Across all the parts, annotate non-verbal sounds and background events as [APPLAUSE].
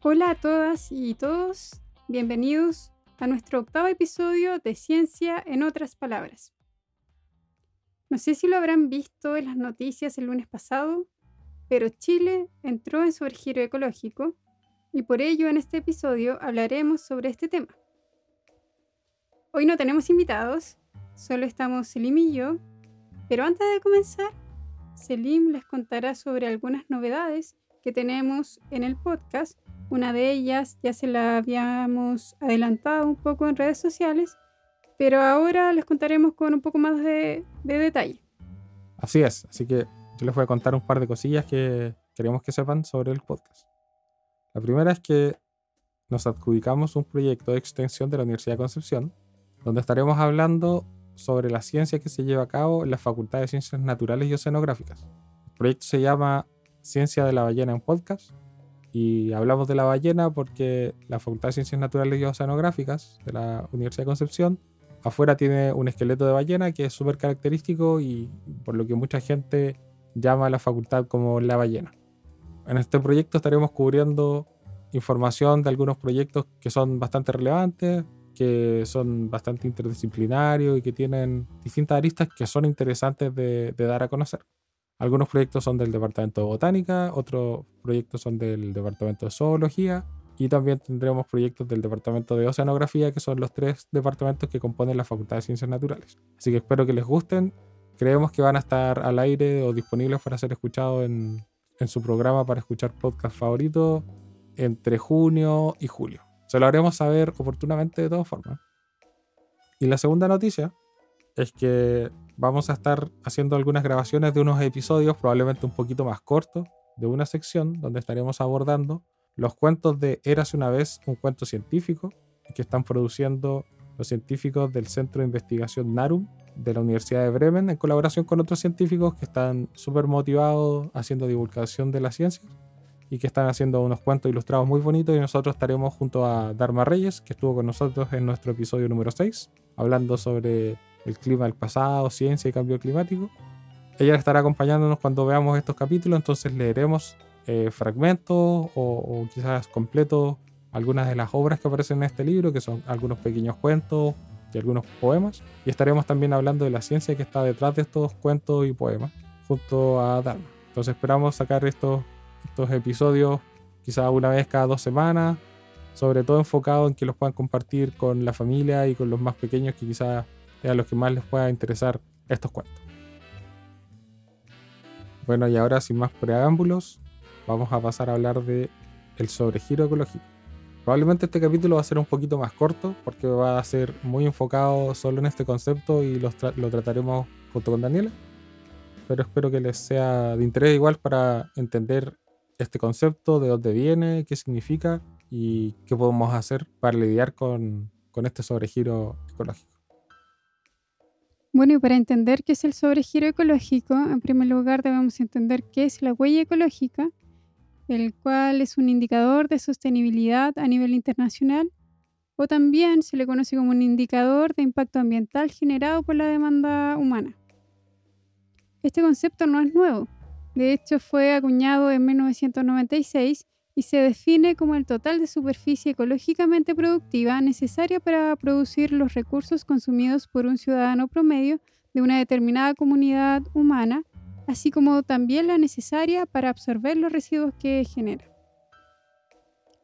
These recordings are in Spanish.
Hola a todas y todos, bienvenidos a nuestro octavo episodio de Ciencia en otras palabras. No sé si lo habrán visto en las noticias el lunes pasado, pero Chile entró en sobregiro ecológico y por ello en este episodio hablaremos sobre este tema. Hoy no tenemos invitados, solo estamos Selim y yo, pero antes de comenzar, Selim les contará sobre algunas novedades que tenemos en el podcast. Una de ellas ya se la habíamos adelantado un poco en redes sociales, pero ahora les contaremos con un poco más de, detalle. Así es, así que yo les voy a contar un par de cosillas que queremos que sepan sobre el podcast. La primera es que nos adjudicamos un proyecto de extensión de la Universidad de Concepción, donde estaremos hablando sobre la ciencia que se lleva a cabo en la Facultad de Ciencias Naturales y Oceanográficas. El proyecto se llama Ciencia de la Ballena en Podcast y hablamos de la ballena porque la Facultad de Ciencias Naturales y Oceanográficas de la Universidad de Concepción afuera tiene un esqueleto de ballena que es súper característico y por lo que mucha gente llama a la facultad como la ballena. En este proyecto estaremos cubriendo información de algunos proyectos que son bastante relevantes, que son bastante interdisciplinarios y que tienen distintas aristas que son interesantes de, dar a conocer. Algunos proyectos son del Departamento de Botánica, otros proyectos son del Departamento de Zoología y también tendremos proyectos del Departamento de Oceanografía, que son los tres departamentos que componen la Facultad de Ciencias Naturales. Así que espero que les gusten. Creemos que van a estar al aire o disponibles para ser escuchados en, su programa para escuchar podcast favorito entre junio y julio. Se lo haremos saber oportunamente de todas formas. Y la segunda noticia es que vamos a estar haciendo algunas grabaciones de unos episodios, probablemente un poquito más cortos, de una sección donde estaremos abordando los cuentos de Érase una vez un cuento científico que están produciendo los científicos del Centro de Investigación NARUM de la Universidad de Bremen en colaboración con otros científicos que están súper motivados haciendo divulgación de la ciencia y que están haciendo unos cuentos ilustrados muy bonitos y nosotros estaremos junto a Dharma Reyes, que estuvo con nosotros en nuestro episodio número 6, hablando sobre el clima del pasado, ciencia y cambio climático. Ella estará acompañándonos cuando veamos estos capítulos, entonces leeremos eh, fragmentos o, o, quizás completos algunas de las obras que aparecen en este libro, que son algunos pequeños cuentos y algunos poemas. Y estaremos también hablando de la ciencia que está detrás de estos cuentos y poemas, junto a Dharma. Entonces esperamos sacar estos estos episodios quizás una vez cada dos semanas, sobre todo enfocado en que los puedan compartir con la familia y con los más pequeños que quizás a los que más les pueda interesar estos cuentos. Bueno, y ahora sin más preámbulos, vamos a pasar a hablar de el sobregiro ecológico. Probablemente este capítulo va a ser un poquito más corto porque va a ser muy enfocado solo en este concepto y lo, lo trataremos junto con Daniela. Pero espero que les sea de interés igual para entender este concepto, de dónde viene, qué significa y qué podemos hacer para lidiar con, con este sobregiro ecológico. Bueno, y para entender qué es el sobregiro ecológico, en primer lugar debemos entender qué es la huella ecológica, el cual es un indicador de sostenibilidad a nivel internacional, o también se le conoce como un indicador de impacto ambiental generado por la demanda humana. Este concepto no es nuevo, de hecho, fue acuñado en 1996 y se define como el total de superficie ecológicamente productiva necesaria para producir los recursos consumidos por un ciudadano promedio de una determinada comunidad humana, así como también la necesaria para absorber los residuos que genera.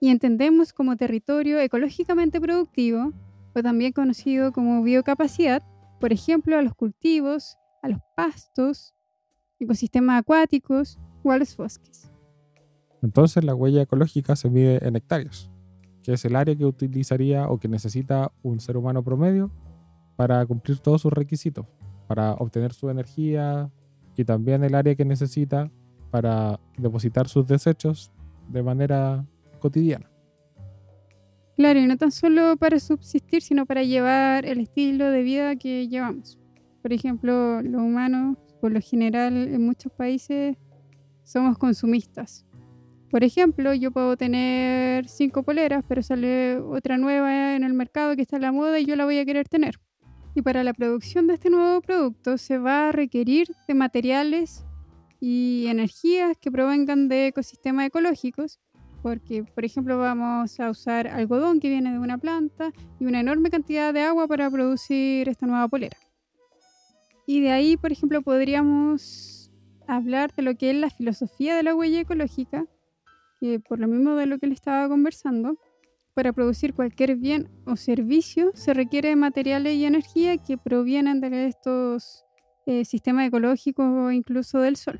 Y entendemos como territorio ecológicamente productivo, o también conocido como biocapacidad, por ejemplo, a los cultivos, a los pastos, ecosistemas acuáticos o a los bosques. Entonces la huella ecológica se mide en hectáreas, que es el área que utilizaría o que necesita un ser humano promedio para cumplir todos sus requisitos, para obtener su energía y también el área que necesita para depositar sus desechos de manera cotidiana. Claro, y no tan solo para subsistir, sino para llevar el estilo de vida que llevamos. Por ejemplo, los humanos por lo general en muchos países somos consumistas. Por ejemplo, yo puedo tener cinco poleras, pero sale otra nueva en el mercado que está en la moda y yo la voy a querer tener. Y para la producción de este nuevo producto se va a requerir de materiales y energías que provengan de ecosistemas ecológicos porque, por ejemplo, vamos a usar algodón que viene de una planta y una enorme cantidad de agua para producir esta nueva polera. Y de ahí, por ejemplo, podríamos hablar de lo que es la filosofía de la huella ecológica, que por lo mismo de lo que le estaba conversando, para producir cualquier bien o servicio se requiere materiales y energía que provienen de estos eh, sistemas ecológicos o incluso del sol.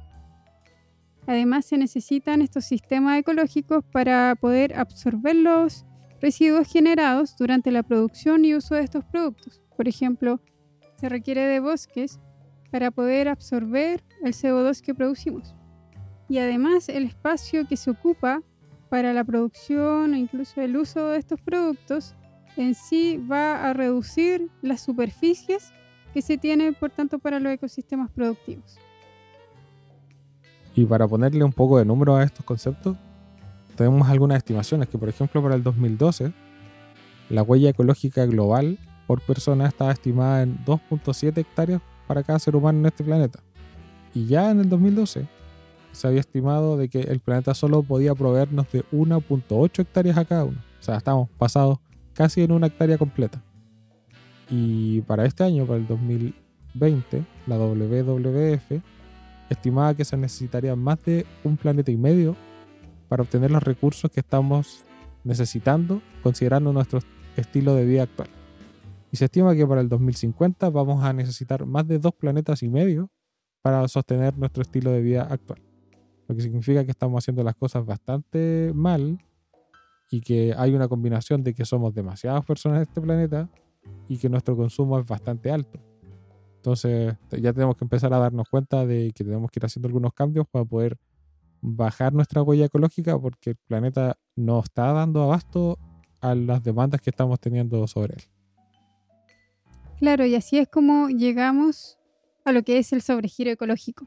Además, se necesitan estos sistemas ecológicos para poder absorber los residuos generados durante la producción y uso de estos productos. Por ejemplo, se requiere de bosques para poder absorber el CO2 que producimos. Y además, el espacio que se ocupa para la producción o incluso el uso de estos productos en sí va a reducir las superficies que se tienen, por tanto, para los ecosistemas productivos. Y para ponerle un poco de número a estos conceptos, tenemos algunas estimaciones que, por ejemplo, para el 2012, la huella ecológica global por persona estaba estimada en 2.7 hectáreas para cada ser humano en este planeta. Y ya en el 2012 se había estimado de que el planeta solo podía proveernos de 1.8 hectáreas a cada uno. O sea, estamos pasados casi en una hectárea completa. Y para este año, para el 2020, la WWF estimaba que se necesitaría más de un planeta y medio para obtener los recursos que estamos necesitando considerando nuestro estilo de vida actual. Y se estima que para el 2050 vamos a necesitar más de dos planetas y medio para sostener nuestro estilo de vida actual. Lo que significa que estamos haciendo las cosas bastante mal y que hay una combinación de que somos demasiadas personas en este planeta y que nuestro consumo es bastante alto. Entonces ya tenemos que empezar a darnos cuenta de que tenemos que ir haciendo algunos cambios para poder bajar nuestra huella ecológica porque el planeta no está dando abasto a las demandas que estamos teniendo sobre él. Claro, y así es como llegamos a lo que es el sobregiro ecológico,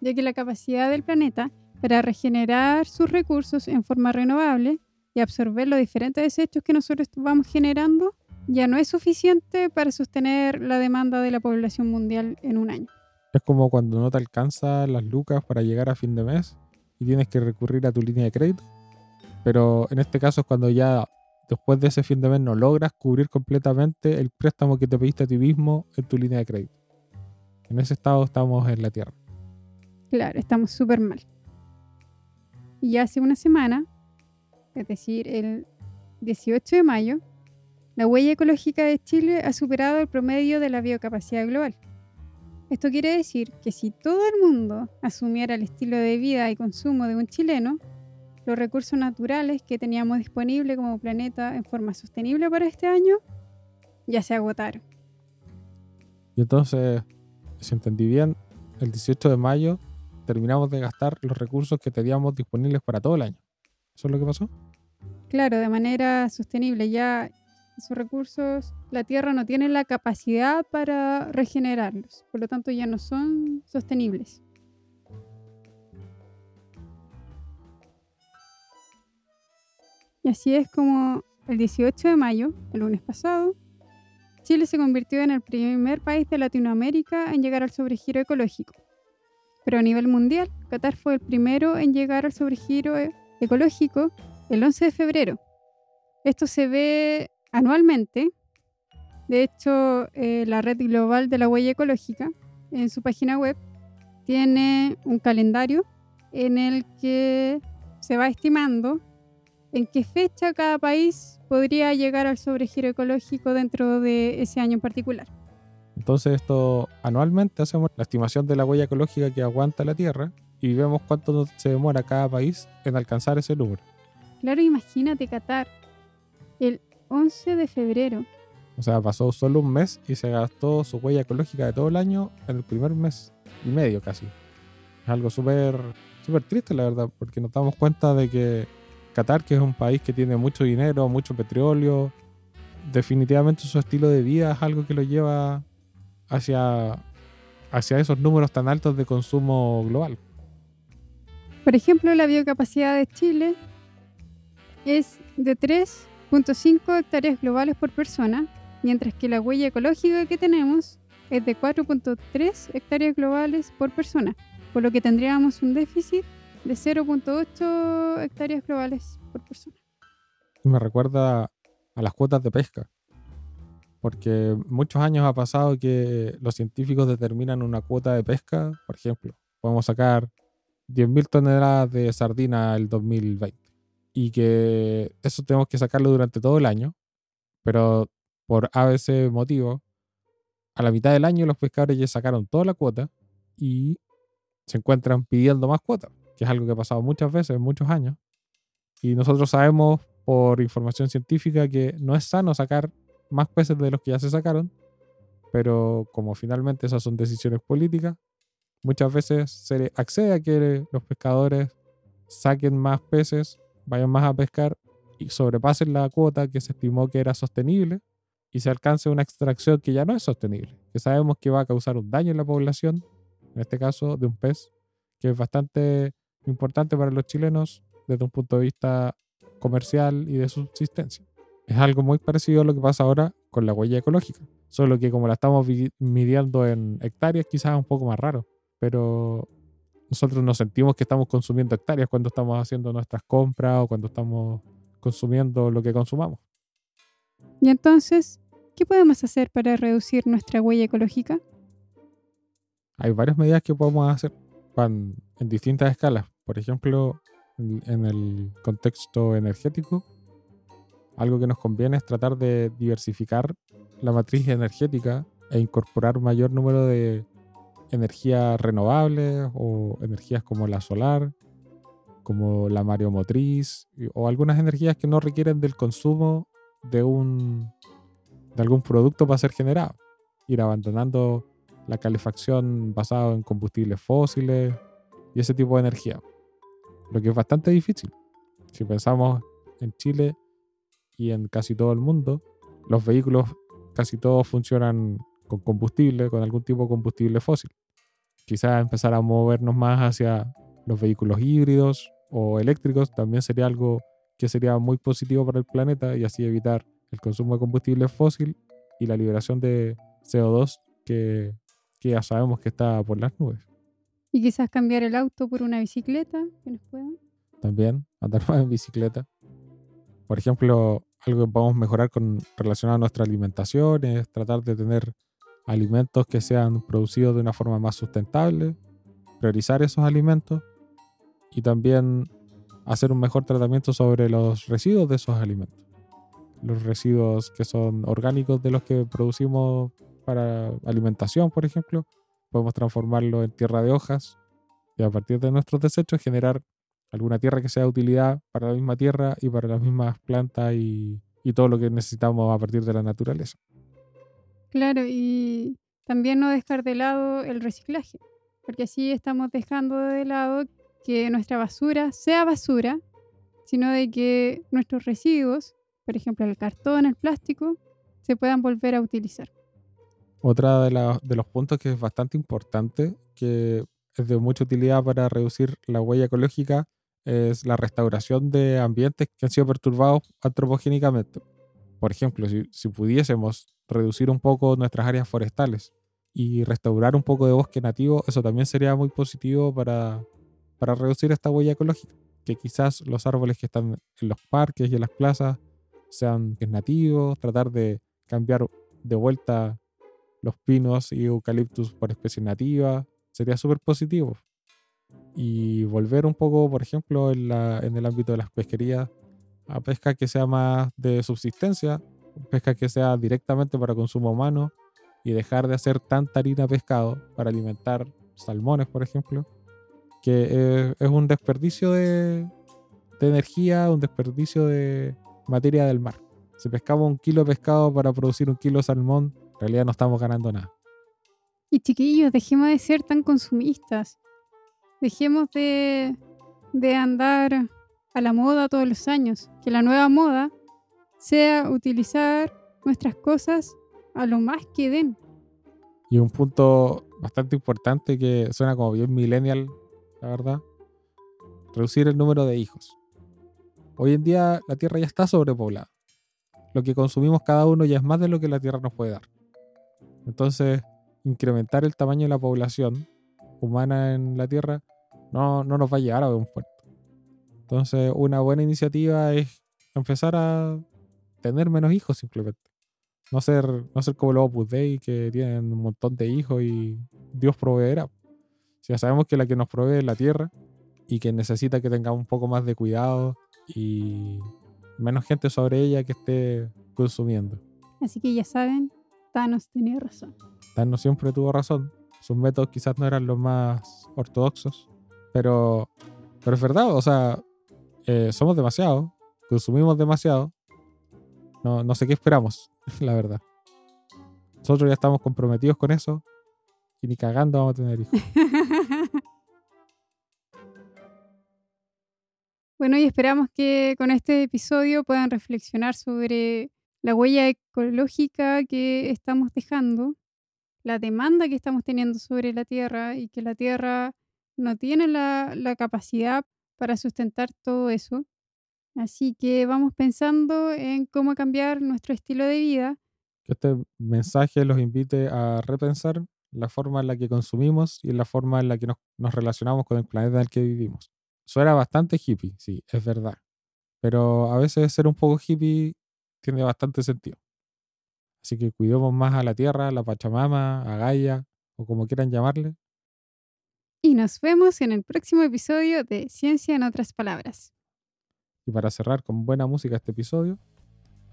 ya que la capacidad del planeta para regenerar sus recursos en forma renovable y absorber los diferentes desechos que nosotros vamos generando ya no es suficiente para sostener la demanda de la población mundial en un año. Es como cuando no te alcanza las lucas para llegar a fin de mes y tienes que recurrir a tu línea de crédito. Pero en este caso es cuando ya después de ese fin de mes no logras cubrir completamente el préstamo que te pediste a ti mismo en tu línea de crédito. En ese estado estamos en la Tierra. Claro, estamos súper mal. Y hace una semana, es decir, el 18 de mayo, la huella ecológica de Chile ha superado el promedio de la biocapacidad global. Esto quiere decir que si todo el mundo asumiera el estilo de vida y consumo de un chileno, los recursos naturales que teníamos disponibles como planeta en forma sostenible para este año ya se agotaron. Y entonces, si entendí bien, el 18 de mayo terminamos de gastar los recursos que teníamos disponibles para todo el año. ¿Eso es lo que pasó? Claro, de manera sostenible. Ya esos recursos, la Tierra no tiene la capacidad para regenerarlos, por lo tanto ya no son sostenibles. Y así es como el 18 de mayo, el lunes pasado, Chile se convirtió en el primer país de Latinoamérica en llegar al sobregiro ecológico. Pero a nivel mundial, Qatar fue el primero en llegar al sobregiro e-, ecológico el 11 de febrero. Esto se ve anualmente. De hecho, eh, la Red Global de la Huella Ecológica, en su página web, tiene un calendario en el que se va estimando en qué fecha cada país podría llegar al sobregiro ecológico dentro de ese año en particular. Entonces esto anualmente hacemos la estimación de la huella ecológica que aguanta la Tierra y vemos cuánto se demora cada país en alcanzar ese número. Claro, imagínate Qatar, el 11 de febrero. O sea, pasó solo un mes y se gastó su huella ecológica de todo el año en el primer mes y medio casi. Es algo súper súper triste, la verdad, porque nos damos cuenta de que Qatar, que es un país que tiene mucho dinero, mucho petróleo, definitivamente su estilo de vida es algo que lo lleva hacia, hacia esos números tan altos de consumo global. Por ejemplo, la biocapacidad de Chile es de 3 0.5 hectáreas globales por persona, mientras que la huella ecológica que tenemos es de 4.3 hectáreas globales por persona, por lo que tendríamos un déficit de 0.8 hectáreas globales por persona. Me recuerda a las cuotas de pesca, porque muchos años ha pasado que los científicos determinan una cuota de pesca, por ejemplo, podemos sacar 10.000 toneladas de sardina el 2020 y que eso tenemos que sacarlo durante todo el año, pero por ABC motivo, a la mitad del año los pescadores ya sacaron toda la cuota y se encuentran pidiendo más cuotas, que es algo que ha pasado muchas veces, muchos años. Y nosotros sabemos por información científica que no es sano sacar más peces de los que ya se sacaron, pero como finalmente esas son decisiones políticas, muchas veces se accede a que los pescadores saquen más peces, vayan más a pescar y sobrepasen la cuota que se estimó que era sostenible y se alcance una extracción que ya no es sostenible, que sabemos que va a causar un daño en la población, en este caso de un pez, que es bastante importante para los chilenos desde un punto de vista comercial y de subsistencia. Es algo muy parecido a lo que pasa ahora con la huella ecológica, solo que como la estamos midiendo en hectáreas quizás es un poco más raro, pero nosotros nos sentimos que estamos consumiendo hectáreas cuando estamos haciendo nuestras compras o cuando estamos consumiendo lo que consumamos. Y entonces, ¿qué podemos hacer para reducir nuestra huella ecológica? Hay varias medidas que podemos hacer en distintas escalas. Por ejemplo, en el contexto energético, algo que nos conviene es tratar de diversificar la matriz energética e incorporar mayor número de energías renovables o energías como la solar, como la mareomotriz o algunas energías que no requieren del consumo de un de algún producto para ser generado. Ir abandonando la calefacción basada en combustibles fósiles y ese tipo de energía. Lo que es bastante difícil. Si pensamos en Chile y en casi todo el mundo, los vehículos casi todos funcionan con combustible, con algún tipo de combustible fósil. Quizás empezar a movernos más hacia los vehículos híbridos o eléctricos también sería algo que sería muy positivo para el planeta y así evitar el consumo de combustible fósil y la liberación de CO2 que, que ya sabemos que está por las nubes. Y quizás cambiar el auto por una bicicleta que nos puedan. También andar [LAUGHS] más en bicicleta. Por ejemplo, algo que podemos mejorar con relacionado a nuestra alimentación es tratar de tener alimentos que sean producidos de una forma más sustentable, priorizar esos alimentos y también hacer un mejor tratamiento sobre los residuos de esos alimentos. Los residuos que son orgánicos de los que producimos para alimentación, por ejemplo, podemos transformarlo en tierra de hojas y a partir de nuestros desechos generar alguna tierra que sea de utilidad para la misma tierra y para las mismas plantas y, y todo lo que necesitamos a partir de la naturaleza. Claro, y también no dejar de lado el reciclaje, porque así estamos dejando de lado que nuestra basura sea basura, sino de que nuestros residuos, por ejemplo el cartón, el plástico, se puedan volver a utilizar. Otra de, de los puntos que es bastante importante, que es de mucha utilidad para reducir la huella ecológica, es la restauración de ambientes que han sido perturbados antropogénicamente. Por ejemplo, si, si, pudiésemos reducir un poco nuestras áreas forestales y restaurar un poco de bosque nativo, eso también sería muy positivo para, para reducir esta huella ecológica. Que quizás los árboles que están en los parques y en las plazas sean nativos, tratar de cambiar de vuelta los pinos y eucaliptus por especies nativas, sería súper positivo. Y volver un poco, por ejemplo, en, la, en el ámbito de las pesquerías, a pesca que sea más de subsistencia, pesca que sea directamente para consumo humano y dejar de hacer tanta harina pescado para alimentar salmones, por ejemplo, que es, un desperdicio de, energía, un desperdicio de materia del mar. Si pescamos un kilo de pescado para producir un kilo de salmón, en realidad no estamos ganando nada. Y chiquillos, dejemos de ser tan consumistas. Dejemos de, de andar a la moda todos los años. Que la nueva moda sea utilizar nuestras cosas a lo más que den. Y un punto bastante importante que suena como bien millennial la verdad. Reducir el número de hijos. Hoy en día la Tierra ya está sobrepoblada. Lo que consumimos cada uno ya es más de lo que la Tierra nos puede dar. Entonces, incrementar el tamaño de la población humana en la Tierra no, no nos va a llevar a un puerto. Entonces, una buena iniciativa es empezar a tener menos hijos simplemente. No ser, no ser como los Opus Dei que tienen un montón de hijos y Dios proveerá. Si ya sabemos que la que nos provee es la tierra y que necesita que tengamos un poco más de cuidado y menos gente sobre ella que esté consumiendo. Así que ya saben, Thanos tenía razón. Thanos siempre tuvo razón. Sus métodos quizás no eran los más ortodoxos, pero, pero es verdad, o sea, eh, somos demasiado, consumimos demasiado. No, no sé qué esperamos, [LAUGHS] la verdad. Nosotros ya estamos comprometidos con eso y ni cagando vamos a tener hijos. [LAUGHS] Bueno, y esperamos que con este episodio puedan reflexionar sobre la huella ecológica que estamos dejando, la demanda que estamos teniendo sobre la Tierra y que la Tierra no tiene la, la capacidad para sustentar todo eso. Así que vamos pensando en cómo cambiar nuestro estilo de vida. Que este mensaje los invite a repensar la forma en la que consumimos y la forma en la que nos, nos relacionamos con el planeta en el que vivimos. Suena bastante hippie, sí, es verdad. Pero a veces ser un poco hippie tiene bastante sentido. Así que cuidemos más a la Tierra, a la Pachamama, a Gaia, o como quieran llamarle. Y nos vemos en el próximo episodio de Ciencia en otras palabras. Y para cerrar con buena música este episodio,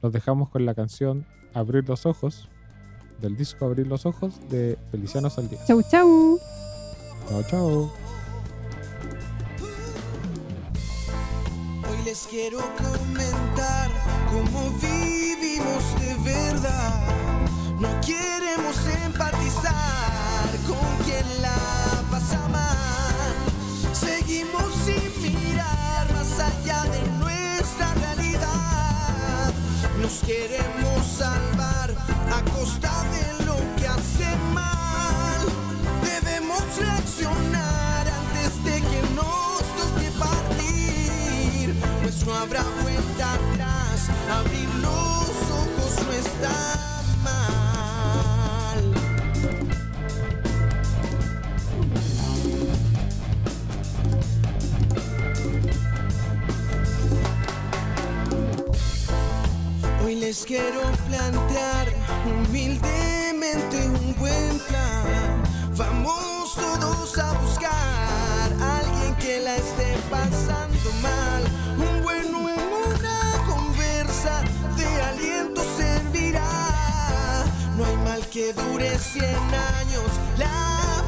los dejamos con la canción Abrir los Ojos, del disco Abrir los Ojos de Feliciano Saldías. Chau, chau. Chao, chao. Hoy les quiero comentar cómo de No queremos les quiero plantear humildemente un buen plan. Vamos todos a buscar a alguien que la esté pasando mal. Un bueno en una conversa de aliento servirá. No hay mal que dure 100 años. La